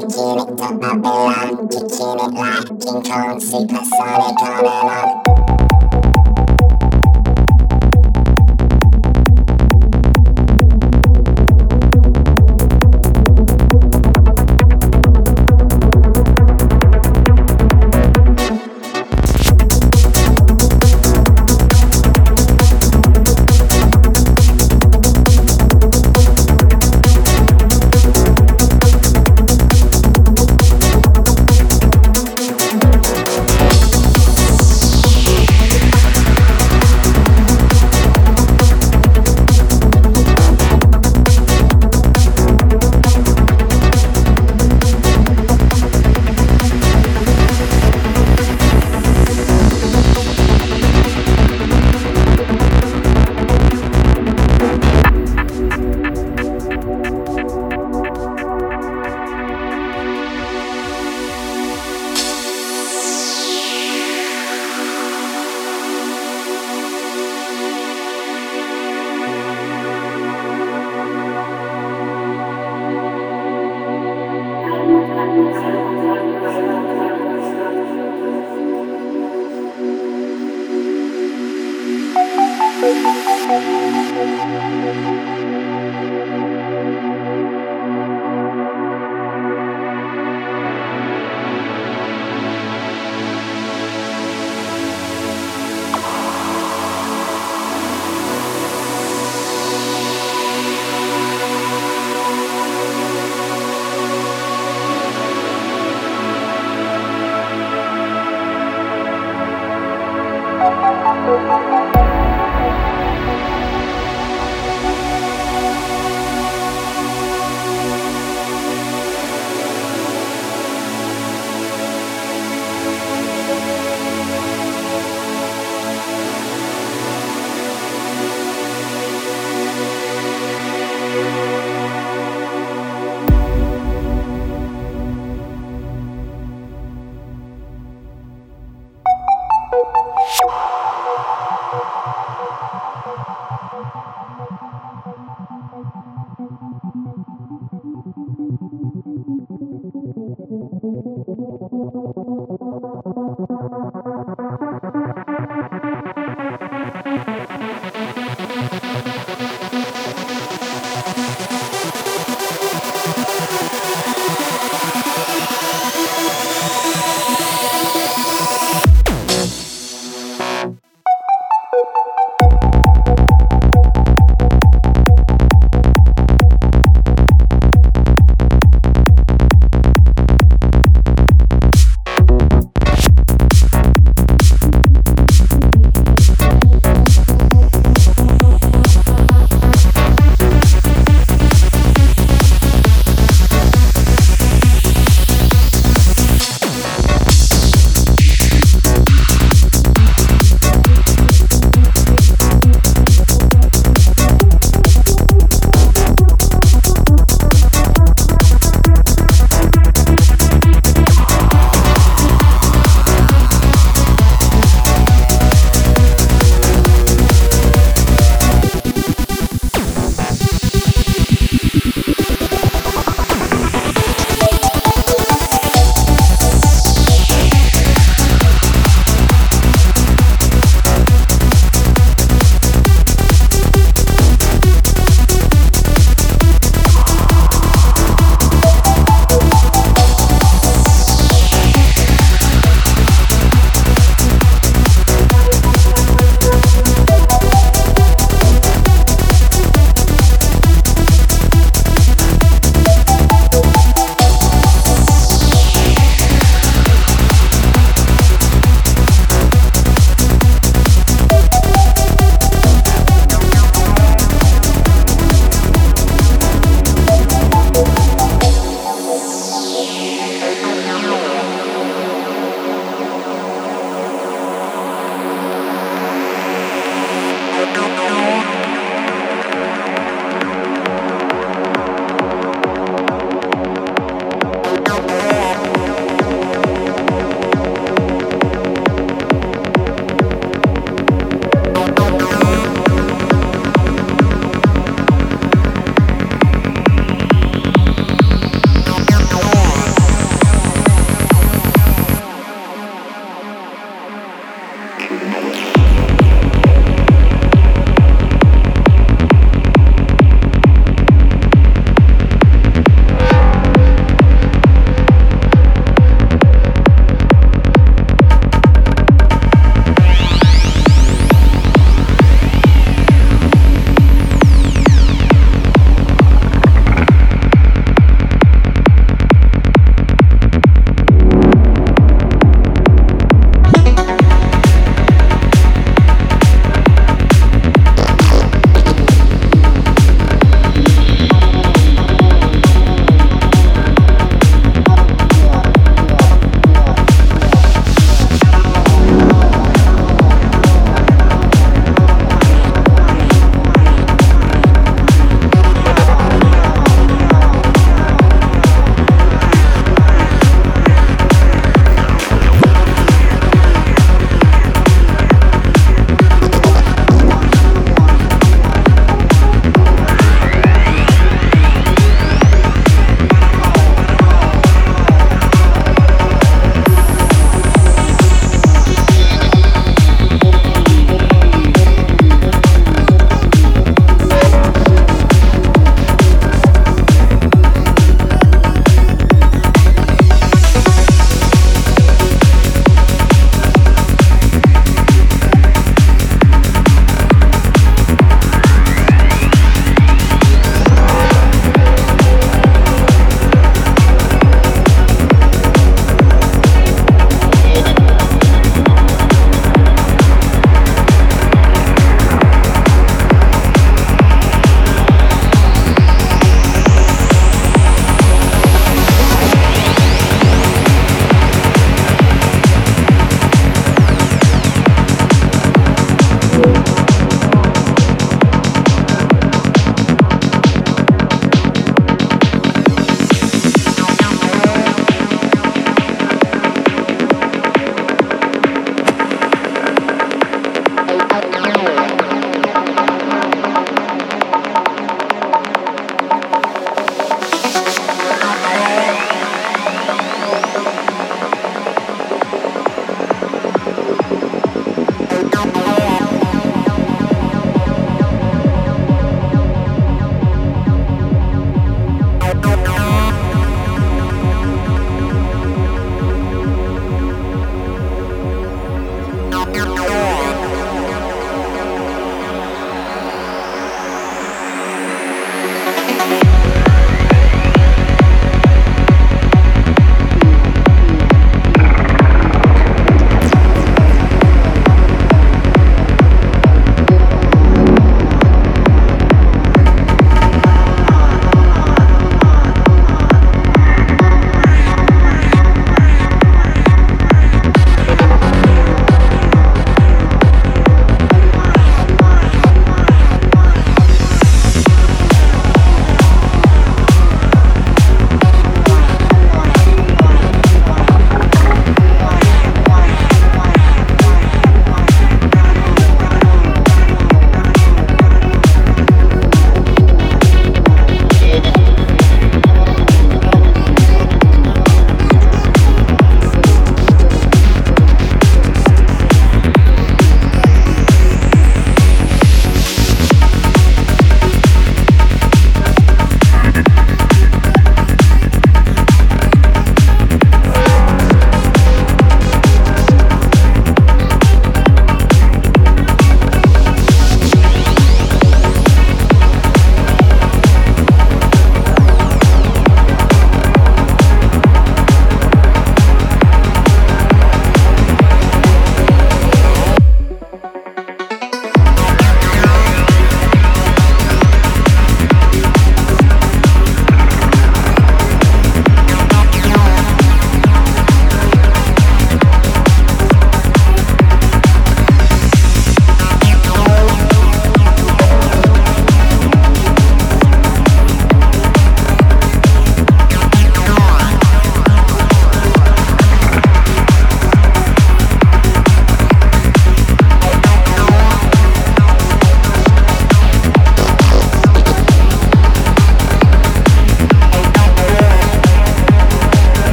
gimmick to Babylon Kicking it like King Kong, supersonic on and on